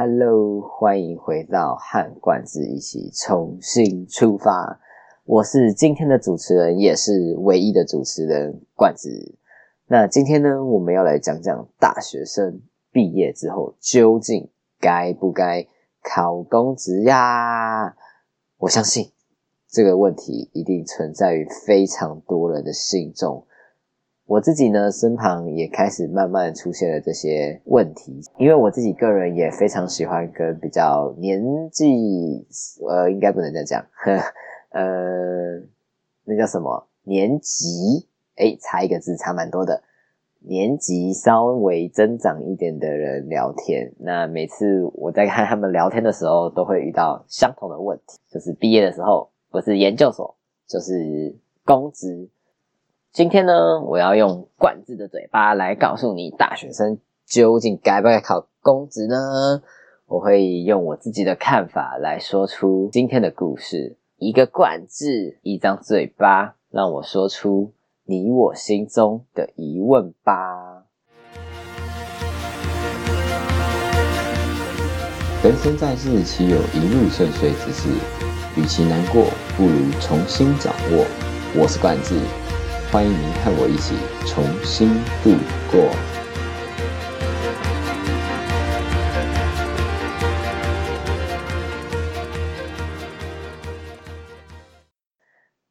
Hello，欢迎回到和冠子一起重新出发。我是今天的主持人，也是唯一的主持人冠子。那今天呢，我们要来讲讲大学生毕业之后究竟该不该考公职呀？我相信这个问题一定存在于非常多人的心中。我自己呢，身旁也开始慢慢出现了这些问题，因为我自己个人也非常喜欢跟比较年纪，呃，应该不能再讲，呃，那叫什么年级？哎，差一个字，差蛮多的。年级稍微增长一点的人聊天，那每次我在看他们聊天的时候，都会遇到相同的问题，就是毕业的时候，不是研究所，就是公职。今天呢，我要用冠字的嘴巴来告诉你，大学生究竟该不该考公职呢？我会用我自己的看法来说出今天的故事。一个冠字，一张嘴巴，让我说出你我心中的疑问吧。人生在世，岂有一路顺遂之事？与其难过，不如重新掌握。我是冠字。欢迎您和我一起重新度过。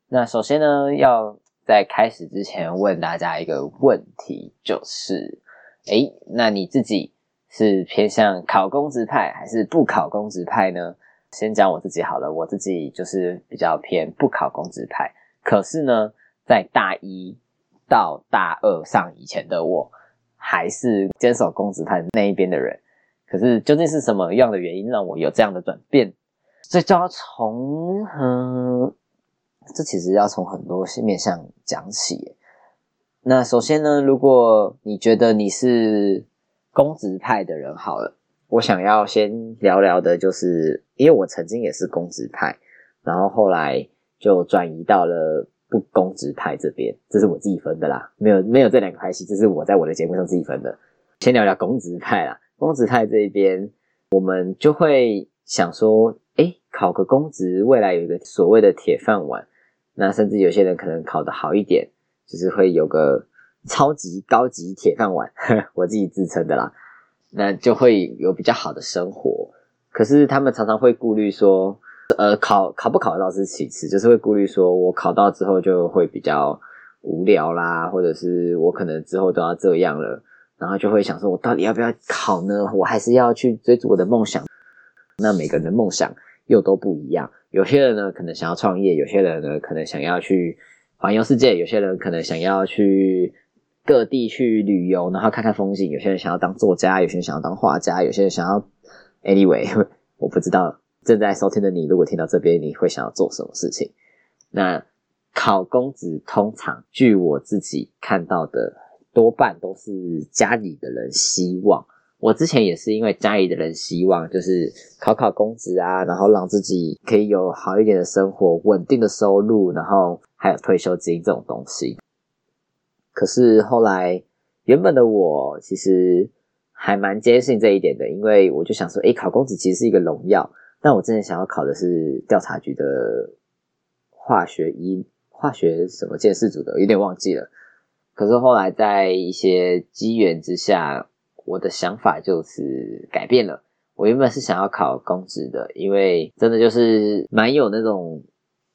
那首先呢，要在开始之前问大家一个问题，就是：哎，那你自己是偏向考公职派还是不考公职派呢？先讲我自己好了，我自己就是比较偏不考公职派，可是呢。在大一到大二上以前的我，还是坚守公子派那一边的人。可是究竟是什么样的原因让我有这样的转变？所以就要从，嗯，这其实要从很多面向讲起。那首先呢，如果你觉得你是公子派的人，好了，我想要先聊聊的就是，因为我曾经也是公子派，然后后来就转移到了。不公职派这边，这是我自己分的啦，没有没有这两个派系，这是我在我的节目上自己分的。先聊聊公职派啦，公职派这一边，我们就会想说，哎，考个公职，未来有一个所谓的铁饭碗。那甚至有些人可能考得好一点，就是会有个超级高级铁饭碗，我自己自称的啦，那就会有比较好的生活。可是他们常常会顾虑说。呃，考考不考得到是其次，就是会顾虑说，我考到之后就会比较无聊啦，或者是我可能之后都要这样了，然后就会想说，我到底要不要考呢？我还是要去追逐我的梦想。那每个人的梦想又都不一样，有些人呢可能想要创业，有些人呢可能想要去环游世界，有些人可能想要去各地去旅游，然后看看风景，有些人想要当作家，有些人想要当画家，有些人想要，anyway，我不知道。正在收听的你，如果听到这边，你会想要做什么事情？那考公职通常，据我自己看到的，多半都是家里的人希望。我之前也是因为家里的人希望，就是考考公职啊，然后让自己可以有好一点的生活、稳定的收入，然后还有退休金这种东西。可是后来，原本的我其实还蛮坚信这一点的，因为我就想说，诶，考公职其实是一个荣耀。但我之前想要考的是调查局的化学一化学什么鉴识组的，有点忘记了。可是后来在一些机缘之下，我的想法就此改变了。我原本是想要考公职的，因为真的就是蛮有那种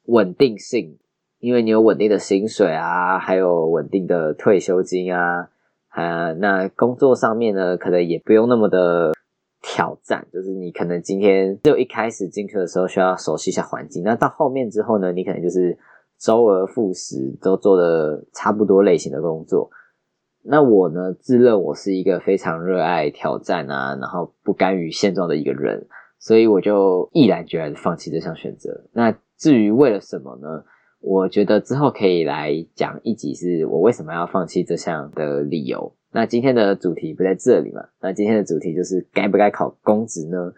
稳定性，因为你有稳定的薪水啊，还有稳定的退休金啊，啊，那工作上面呢，可能也不用那么的。挑战就是你可能今天就一开始进去的时候需要熟悉一下环境，那到后面之后呢，你可能就是周而复始都做的差不多类型的工作。那我呢自认我是一个非常热爱挑战啊，然后不甘于现状的一个人，所以我就毅然决然的放弃这项选择。那至于为了什么呢？我觉得之后可以来讲一集，是我为什么要放弃这项的理由。那今天的主题不在这里嘛？那今天的主题就是该不该考公职呢？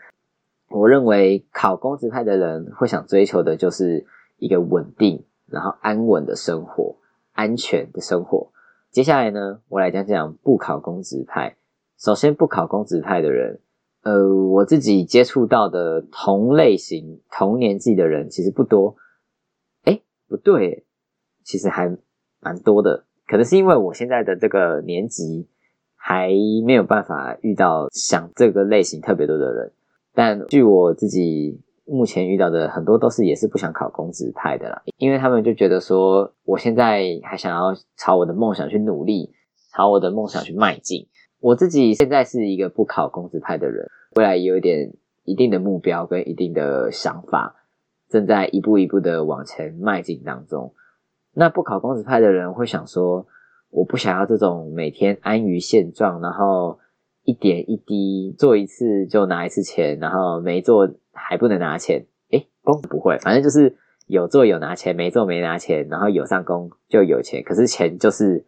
我认为考公职派的人会想追求的就是一个稳定，然后安稳的生活，安全的生活。接下来呢，我来讲讲不考公职派。首先，不考公职派的人，呃，我自己接触到的同类型、同年纪的人其实不多。哎，不对，其实还蛮多的。可能是因为我现在的这个年纪还没有办法遇到想这个类型特别多的人。但据我自己目前遇到的很多都是也是不想考公职派的啦，因为他们就觉得说，我现在还想要朝我的梦想去努力，朝我的梦想去迈进。我自己现在是一个不考公职派的人，未来也有一点一定的目标跟一定的想法，正在一步一步的往前迈进当中。那不考公职派的人会想说，我不想要这种每天安于现状，然后一点一滴做一次就拿一次钱，然后没做还不能拿钱。诶，公不会，反正就是有做有拿钱，没做没拿钱，然后有上工就有钱，可是钱就是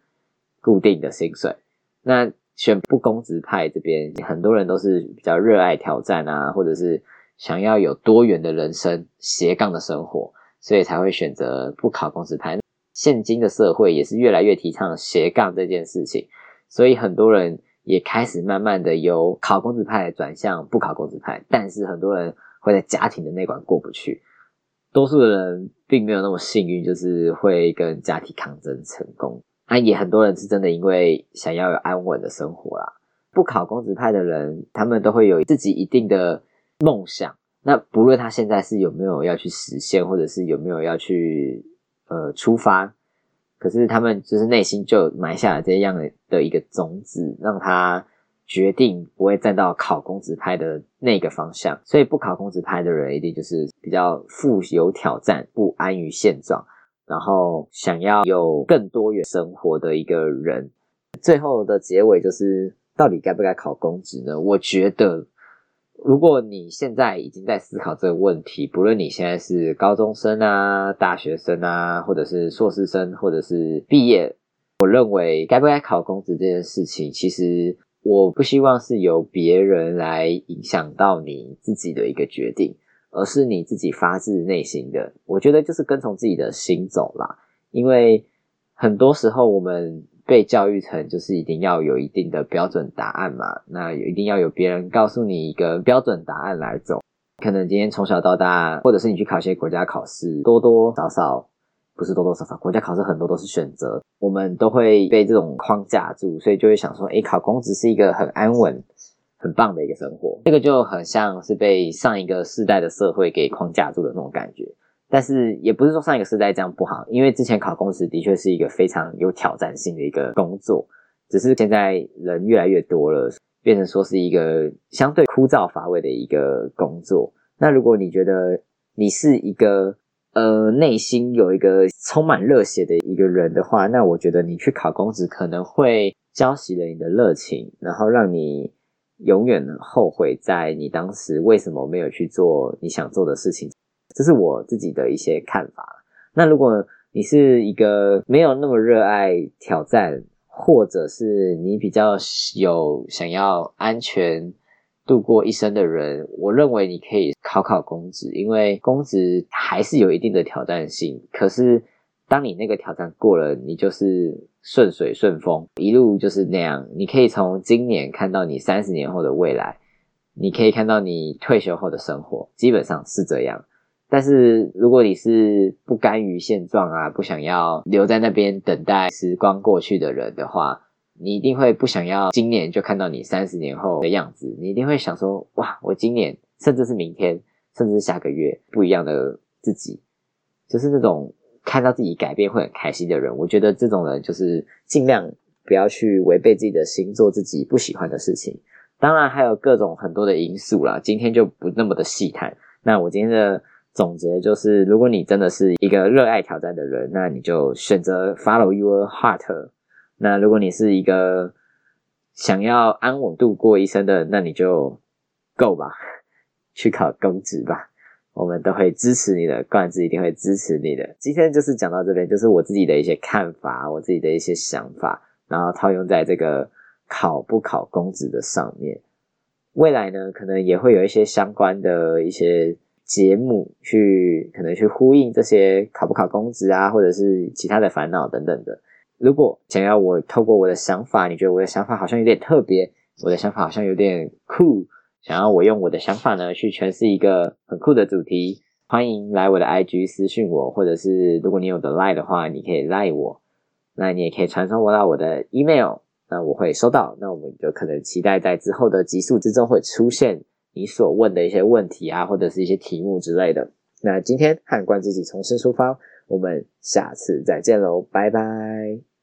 固定的薪水。那选不公职派这边，很多人都是比较热爱挑战啊，或者是想要有多元的人生、斜杠的生活，所以才会选择不考公职派。现今的社会也是越来越提倡斜杠这件事情，所以很多人也开始慢慢的由考公职派转向不考公职派。但是很多人会在家庭的那关过不去，多数的人并没有那么幸运，就是会跟家庭抗争成功。那也很多人是真的因为想要有安稳的生活啦，不考公职派的人，他们都会有自己一定的梦想。那不论他现在是有没有要去实现，或者是有没有要去呃出发，可是他们就是内心就埋下了这样的一个种子，让他决定不会站到考公职派的那个方向。所以不考公职派的人，一定就是比较富有挑战，不安于现状。然后想要有更多元生活的一个人，最后的结尾就是到底该不该考公职呢？我觉得，如果你现在已经在思考这个问题，不论你现在是高中生啊、大学生啊，或者是硕士生，或者是毕业，我认为该不该考公职这件事情，其实我不希望是由别人来影响到你自己的一个决定。而是你自己发自内心的，我觉得就是跟从自己的心走啦。因为很多时候我们被教育成就是一定要有一定的标准答案嘛，那一定要有别人告诉你一个标准答案来走。可能今天从小到大，或者是你去考一些国家考试，多多少少不是多多少少，国家考试很多都是选择，我们都会被这种框架住，所以就会想说，诶，考公职是一个很安稳。很棒的一个生活，这个就很像是被上一个世代的社会给框架住的那种感觉。但是也不是说上一个世代这样不好，因为之前考公职的确是一个非常有挑战性的一个工作，只是现在人越来越多了，变成说是一个相对枯燥乏味的一个工作。那如果你觉得你是一个呃内心有一个充满热血的一个人的话，那我觉得你去考公职可能会浇熄了你的热情，然后让你。永远后悔在你当时为什么没有去做你想做的事情，这是我自己的一些看法。那如果你是一个没有那么热爱挑战，或者是你比较有想要安全度过一生的人，我认为你可以考考公职，因为公职还是有一定的挑战性。可是当你那个挑战过了，你就是顺水顺风，一路就是那样。你可以从今年看到你三十年后的未来，你可以看到你退休后的生活，基本上是这样。但是如果你是不甘于现状啊，不想要留在那边等待时光过去的人的话，你一定会不想要今年就看到你三十年后的样子。你一定会想说：哇，我今年，甚至是明天，甚至是下个月，不一样的自己，就是那种。看到自己改变会很开心的人，我觉得这种人就是尽量不要去违背自己的心，做自己不喜欢的事情。当然还有各种很多的因素啦，今天就不那么的细谈。那我今天的总结就是，如果你真的是一个热爱挑战的人，那你就选择 follow your heart。那如果你是一个想要安稳度过一生的，那你就 go 吧，去考公职吧。我们都会支持你的，冠子一定会支持你的。今天就是讲到这边，就是我自己的一些看法，我自己的一些想法，然后套用在这个考不考公职的上面。未来呢，可能也会有一些相关的一些节目，去可能去呼应这些考不考公职啊，或者是其他的烦恼等等的。如果想要我透过我的想法，你觉得我的想法好像有点特别，我的想法好像有点酷。想要我用我的想法呢去诠释一个很酷的主题，欢迎来我的 IG 私讯我，或者是如果你有的 Line 的话，你可以 Line 我，那你也可以传送我到我的 email，那我会收到，那我们就可能期待在之后的集数之中会出现你所问的一些问题啊，或者是一些题目之类的。那今天和冠自己重新出发，我们下次再见喽，拜拜。